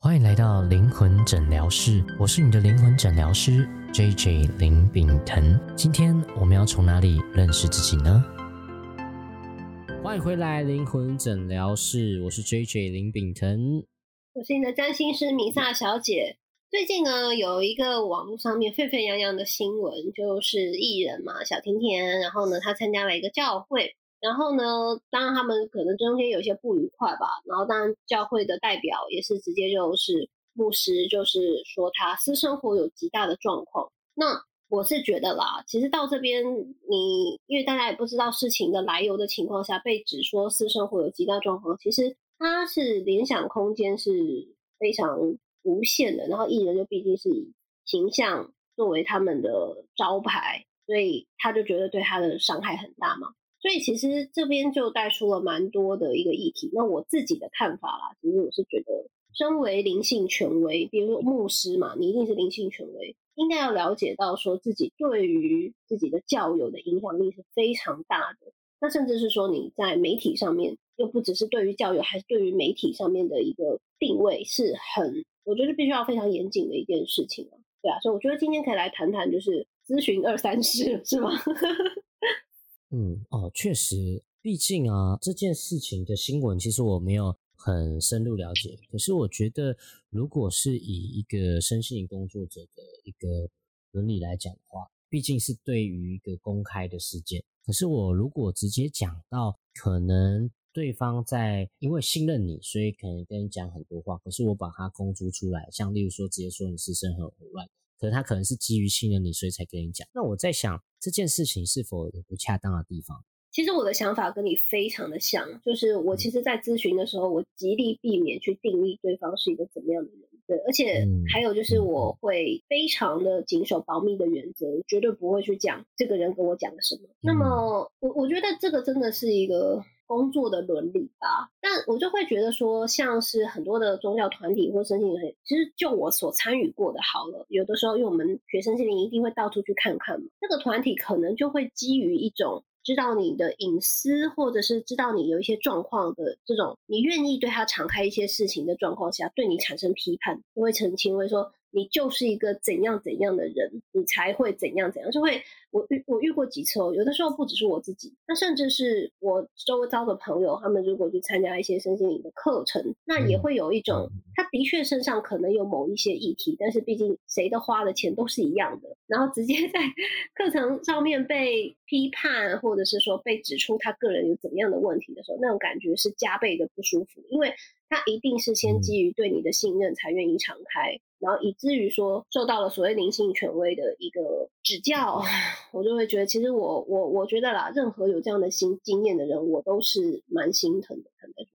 欢迎来到灵魂诊疗室，我是你的灵魂诊疗师 J J 林炳腾。今天我们要从哪里认识自己呢？欢迎回来灵魂诊疗室，我是 J J 林炳腾。我是你的占星师米萨小姐。最近呢，有一个网络上面沸沸扬扬的新闻，就是艺人嘛，小甜甜，然后呢，她参加了一个教会。然后呢，当然他们可能中间有些不愉快吧。然后当然教会的代表也是直接就是牧师，就是说他私生活有极大的状况。那我是觉得啦，其实到这边你因为大家也不知道事情的来由的情况下，被指说私生活有极大状况，其实他是联想空间是非常无限的。然后艺人就毕竟是以形象作为他们的招牌，所以他就觉得对他的伤害很大嘛。所以其实这边就带出了蛮多的一个议题。那我自己的看法啦，其实我是觉得，身为灵性权威，比如说牧师嘛，你一定是灵性权威，应该要了解到说自己对于自己的教友的影响力是非常大的。那甚至是说你在媒体上面，又不只是对于教友，还是对于媒体上面的一个定位，是很我觉得必须要非常严谨的一件事情。对啊，所以我觉得今天可以来谈谈，就是咨询二三事，是吗？嗯哦，确实，毕竟啊，这件事情的新闻其实我没有很深入了解。可是我觉得，如果是以一个身心工作者的一个伦理来讲的话，毕竟是对于一个公开的事件。可是我如果直接讲到，可能对方在因为信任你，所以可能跟你讲很多话。可是我把它公诸出来，像例如说直接说你私生很乱。可是他可能是基于信任你，所以才跟你讲。那我在想这件事情是否有不恰当的地方？其实我的想法跟你非常的像，就是我其实，在咨询的时候，我极力避免去定义对方是一个怎么样的人。对，而且还有就是我会非常的谨守保密的原则，绝对不会去讲这个人跟我讲了什么。那么，我我觉得这个真的是一个。工作的伦理吧，但我就会觉得说，像是很多的宗教团体或身心灵，其实就我所参与过的，好了，有的时候因为我们学生心灵一定会到处去看看嘛，那个团体可能就会基于一种知道你的隐私，或者是知道你有一些状况的这种，你愿意对他敞开一些事情的状况下，对你产生批判，就会澄清会说。你就是一个怎样怎样的人，你才会怎样怎样，就会我遇我遇过几次哦，有的时候不只是我自己，那甚至是我周遭的朋友，他们如果去参加一些身心灵的课程，那也会有一种，他的确身上可能有某一些议题，但是毕竟谁的花的钱都是一样的，然后直接 在课程上面被批判，或者是说被指出他个人有怎么样的问题的时候，那种感觉是加倍的不舒服，因为他一定是先基于对你的信任才愿意敞开。然后以至于说受到了所谓灵性权威的一个指教，我就会觉得，其实我我我觉得啦，任何有这样的新经验的人，我都是蛮心疼的。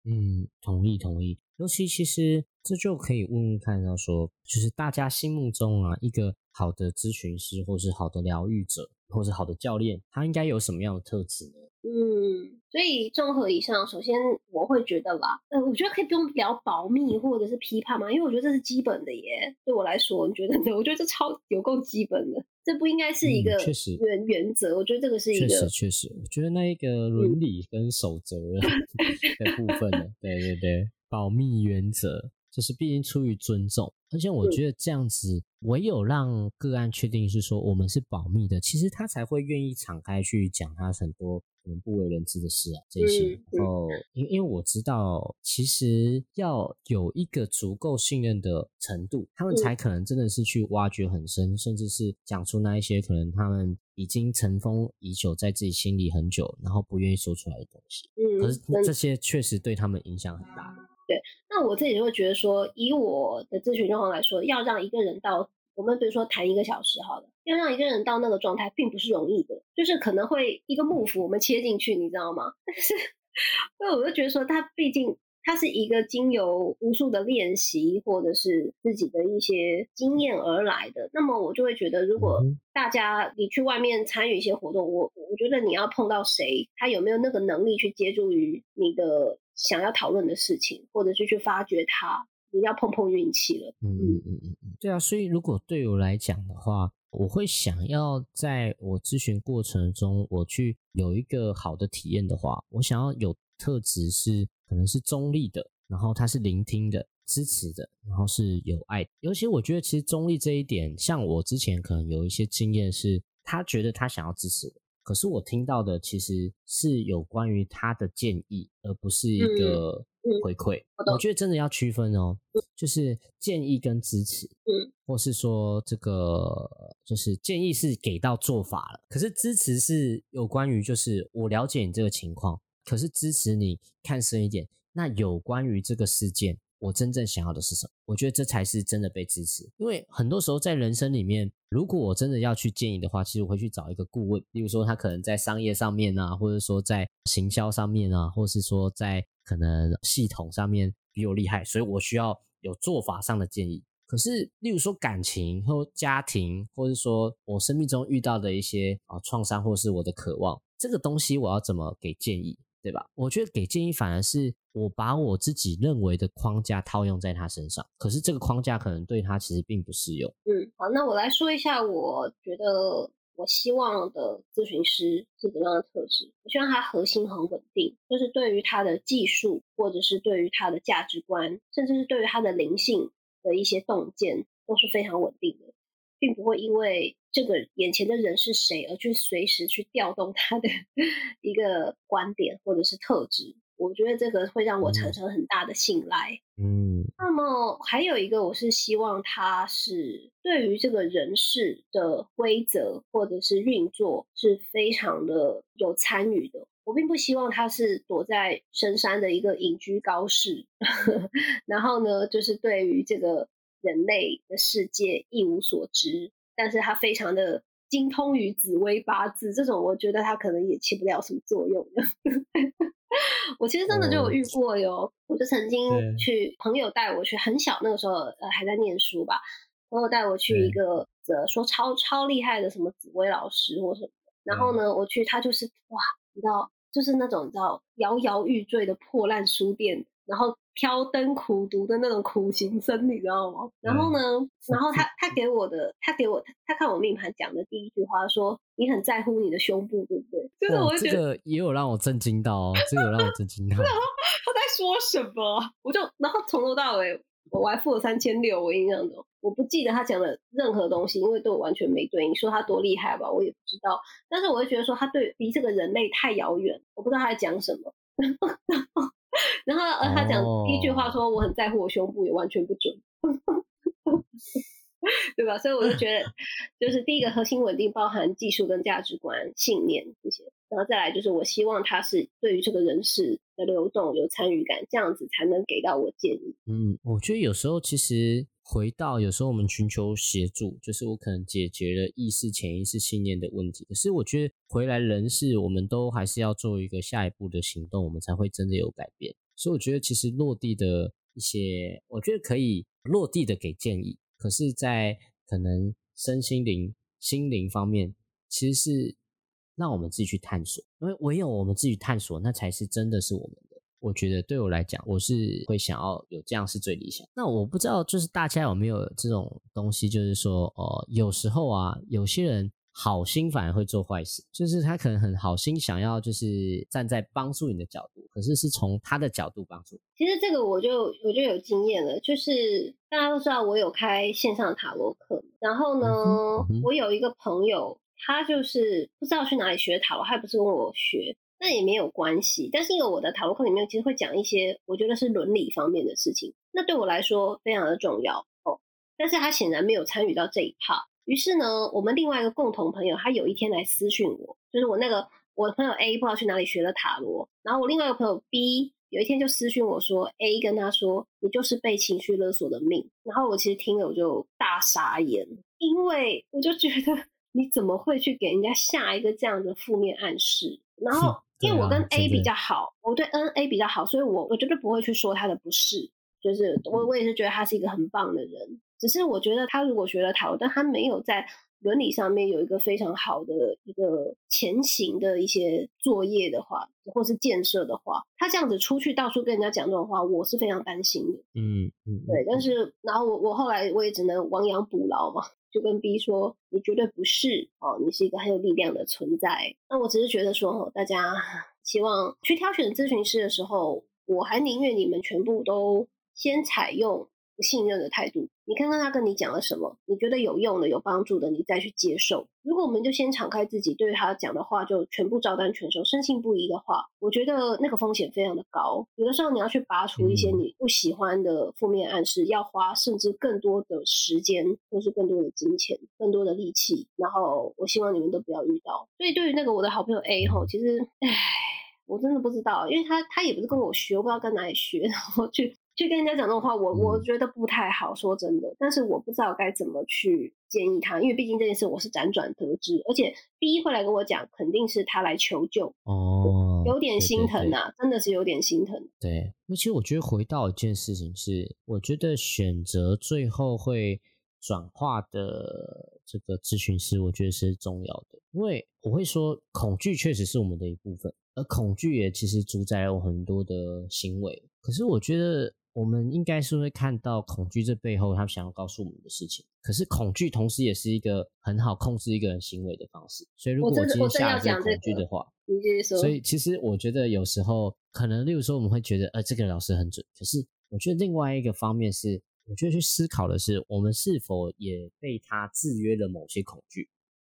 嗯，同意同意。尤其其实这就可以问问看到说，就是大家心目中啊，一个好的咨询师，或是好的疗愈者，或是好的教练，他应该有什么样的特质呢？嗯，所以综合以上，首先我会觉得吧，呃，我觉得可以不用聊保密或者是批判嘛，因为我觉得这是基本的耶。对我来说，你觉得呢？我觉得这超有够基本的，这不应该是一个确实原原则。我觉得这个是一个确实确实，我觉得那一个伦理跟守则 的部分呢，对对对，保密原则就是毕竟出于尊重，而且我觉得这样子唯有让个案确定是说我们是保密的，其实他才会愿意敞开去讲他很多。可能不为人知的事啊，这些，然后因因为我知道，其实要有一个足够信任的程度，他们才可能真的是去挖掘很深，甚至是讲出那一些可能他们已经尘封已久在自己心里很久，然后不愿意说出来的东西。嗯，可是这些确实对他们影响很大。对，那我自己就会觉得说，以我的咨询状况来说，要让一个人到。我们比如说谈一个小时，好了，要让一个人到那个状态，并不是容易的，就是可能会一个幕府我们切进去，你知道吗？但是，因为我就觉得说，他毕竟他是一个经由无数的练习或者是自己的一些经验而来的，那么我就会觉得，如果大家你去外面参与一些活动，我我觉得你要碰到谁，他有没有那个能力去接触于你的想要讨论的事情，或者是去发掘他。你要碰碰运气了。嗯嗯嗯嗯嗯，对啊，所以如果对我来讲的话，我会想要在我咨询过程中，我去有一个好的体验的话，我想要有特质是可能是中立的，然后他是聆听的，支持的，然后是有爱。尤其我觉得，其实中立这一点，像我之前可能有一些经验，是他觉得他想要支持我，可是我听到的其实是有关于他的建议，而不是一个回馈。我觉得真的要区分哦，就是建议跟支持，嗯，或是说这个就是建议是给到做法了，可是支持是有关于就是我了解你这个情况，可是支持你看深一点。那有关于这个事件，我真正想要的是什么？我觉得这才是真的被支持。因为很多时候在人生里面，如果我真的要去建议的话，其实我会去找一个顾问，例如说他可能在商业上面啊，或者说在行销上面啊，或是说在可能系统上面比我厉害，所以我需要有做法上的建议。可是，例如说感情或家庭，或者说我生命中遇到的一些啊创伤，或是我的渴望，这个东西我要怎么给建议？对吧？我觉得给建议反而是我把我自己认为的框架套用在他身上，可是这个框架可能对他其实并不适用。嗯，好，那我来说一下，我觉得我希望的咨询师是怎样的特质？我希望他核心很稳定，就是对于他的技术，或者是对于他的价值观，甚至是对于他的灵性的一些洞见，都是非常稳定的。并不会因为这个眼前的人是谁而去随时去调动他的 一个观点或者是特质，我觉得这个会让我产生很大的信赖。嗯，那么还有一个，我是希望他是对于这个人事的规则或者是运作是非常的有参与的。我并不希望他是躲在深山的一个隐居高士，然后呢，就是对于这个。人类的世界一无所知，但是他非常的精通于紫微八字，这种我觉得他可能也起不了什么作用的。我其实真的就有遇过哟，我就曾经去朋友带我去，很小那个时候呃还在念书吧，朋友带我去一个呃说超超厉害的什么紫薇老师或什么，然后呢我去他就是哇，你知道就是那种你知道摇摇欲坠的破烂书店。然后挑灯苦读的那种苦行僧，你知道吗？然后呢，然后他他给我的，他给我他看我命盘讲的第一句话说：“你很在乎你的胸部，对不对？”就是我这个也有让我震惊到哦，这个有让我震惊到。然后他在说什么？我就然后从头到尾我还付了三千六，我印象中我不记得他讲的任何东西，因为对我完全没对应。说他多厉害吧，我也不知道。但是我会觉得说他对离这个人类太遥远，我不知道他在讲什么。然后，呃，他讲第一句话说我很在乎我胸部，也完全不准，对吧？所以我就觉得，就是第一个核心稳定，包含技术跟价值观、信念这些，然后再来就是我希望他是对于这个人事的流动有参与感，这样子才能给到我建议。嗯，我觉得有时候其实。回到有时候我们寻求协助，就是我可能解决了意识、潜意识、信念的问题。可是我觉得回来人事，我们都还是要做一个下一步的行动，我们才会真的有改变。所以我觉得其实落地的一些，我觉得可以落地的给建议。可是，在可能身心灵、心灵方面，其实是让我们自己去探索，因为唯有我们自己探索，那才是真的是我们。我觉得对我来讲，我是会想要有这样是最理想。那我不知道，就是大家有没有这种东西，就是说，哦，有时候啊，有些人好心反而会做坏事，就是他可能很好心，想要就是站在帮助你的角度，可是是从他的角度帮助。其实这个我就我就有经验了，就是大家都知道我有开线上塔罗课，然后呢，我有一个朋友，他就是不知道去哪里学塔罗，还不是跟我学。那也没有关系，但是因为我的塔罗课里面其实会讲一些我觉得是伦理方面的事情，那对我来说非常的重要哦。但是他显然没有参与到这一趴于是呢，我们另外一个共同朋友，他有一天来私讯我，就是我那个我的朋友 A 不知道去哪里学了塔罗，然后我另外一个朋友 B 有一天就私讯我说，A 跟他说你就是被情绪勒索的命，然后我其实听了我就大傻眼，因为我就觉得 你怎么会去给人家下一个这样的负面暗示，然后。因为我跟 A 比较好，我对 N A 比较好，所以我我绝对不会去说他的不是。就是我我也是觉得他是一个很棒的人，只是我觉得他如果学了塔罗，但他没有在伦理上面有一个非常好的一个前行的一些作业的话，或是建设的话，他这样子出去到处跟人家讲这种话，我是非常担心的。嗯嗯，对。但是然后我我后来我也只能亡羊补牢嘛。就跟 B 说，你绝对不是哦，你是一个很有力量的存在。那我只是觉得说，大家希望去挑选咨询师的时候，我还宁愿你们全部都先采用。不信任的态度，你看看他跟你讲了什么，你觉得有用的、有帮助的，你再去接受。如果我们就先敞开自己，对他讲的话就全部照单全收、深信不疑的话，我觉得那个风险非常的高。有的时候你要去拔除一些你不喜欢的负面暗示，要花甚至更多的时间，或是更多的金钱、更多的力气。然后我希望你们都不要遇到。所以对于那个我的好朋友 A 吼，其实唉，我真的不知道，因为他他也不是跟我学，我不知道跟哪里学，然后去。去跟人家讲这种话，我我觉得不太好，说真的。但是我不知道该怎么去建议他，因为毕竟这件事我是辗转得知，而且第一会来跟我讲，肯定是他来求救哦，有点心疼啊，真的是有点心疼。对，那其实我觉得回到一件事情是，我觉得选择最后会转化的这个咨询师，我觉得是重要的，因为我会说，恐惧确实是我们的一部分，而恐惧也其实主宰了很多的行为。可是我觉得。我们应该是会看到恐惧这背后他想要告诉我们的事情。可是恐惧同时也是一个很好控制一个人行为的方式。所以如果我今天下了这个恐惧的话，你继续说。所以其实我觉得有时候可能，例如说我们会觉得，呃，这个老师很准。可是我觉得另外一个方面是，我觉得去思考的是，我们是否也被他制约了某些恐惧。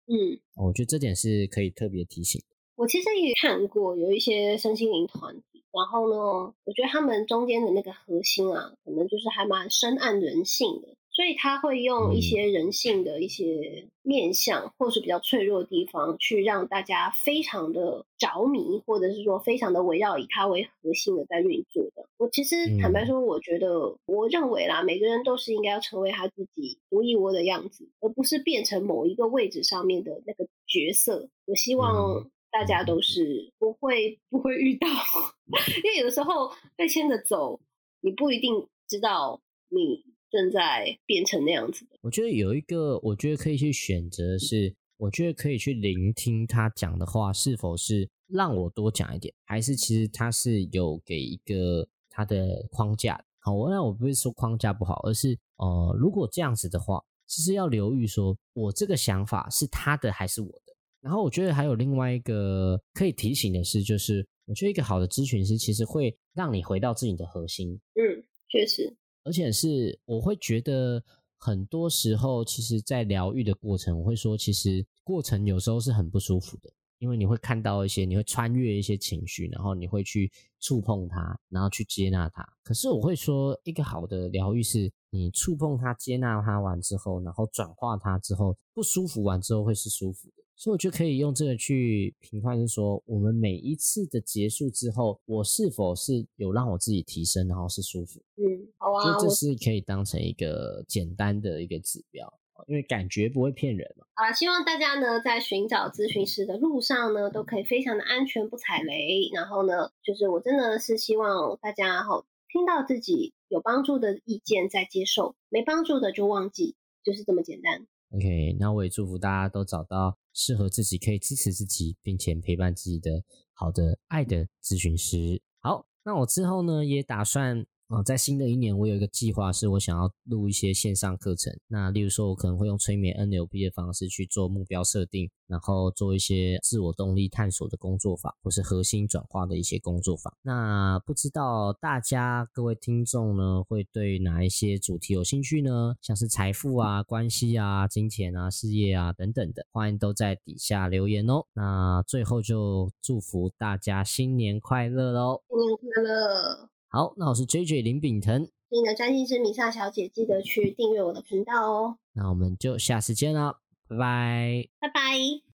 嗯，我觉得这点是可以特别提醒。我其实也看过有一些身心灵团。然后呢，我觉得他们中间的那个核心啊，可能就是还蛮深谙人性的，所以他会用一些人性的一些面相，或是比较脆弱的地方，去让大家非常的着迷，或者是说非常的围绕以他为核心的在运作的。我其实坦白说，我觉得我认为啦，每个人都是应该要成为他自己独一无二的样子，而不是变成某一个位置上面的那个角色。我希望。大家都是不会不会遇到，因为有的时候被牵着走，你不一定知道你正在变成那样子的。我觉得有一个，我觉得可以去选择是，我觉得可以去聆听他讲的话，是否是让我多讲一点，还是其实他是有给一个他的框架。好，我那我不是说框架不好，而是呃，如果这样子的话，其实要留意说，我这个想法是他的还是我的。然后我觉得还有另外一个可以提醒的是，就是我觉得一个好的咨询师其实会让你回到自己的核心。嗯，确实，而且是我会觉得很多时候，其实，在疗愈的过程，我会说，其实过程有时候是很不舒服的，因为你会看到一些，你会穿越一些情绪，然后你会去触碰它，然后去接纳它。可是我会说，一个好的疗愈是，你触碰它、接纳它完之后，然后转化它之后，不舒服完之后会是舒服的。所以我就可以用这个去评判，是说我们每一次的结束之后，我是否是有让我自己提升，然后是舒服。嗯，好啊。所以这是可以当成一个简单的一个指标，因为感觉不会骗人嘛。啊，希望大家呢在寻找咨询师的路上呢，都可以非常的安全，不踩雷。然后呢，就是我真的是希望大家哈，听到自己有帮助的意见再接受，没帮助的就忘记，就是这么简单。OK，那我也祝福大家都找到适合自己、可以支持自己，并且陪伴自己的好的爱的咨询师。好，那我之后呢，也打算。哦，在新的一年，我有一个计划，是我想要录一些线上课程。那例如说，我可能会用催眠 NLP 的方式去做目标设定，然后做一些自我动力探索的工作法，或是核心转化的一些工作法。那不知道大家各位听众呢，会对哪一些主题有兴趣呢？像是财富啊、关系啊、金钱啊、事业啊等等的，欢迎都在底下留言哦。那最后就祝福大家新年快乐喽！新年快乐！好，那我是 J J 林炳腾，你的占星师米萨小姐，记得去订阅我的频道哦。那我们就下次见了，拜拜，拜拜。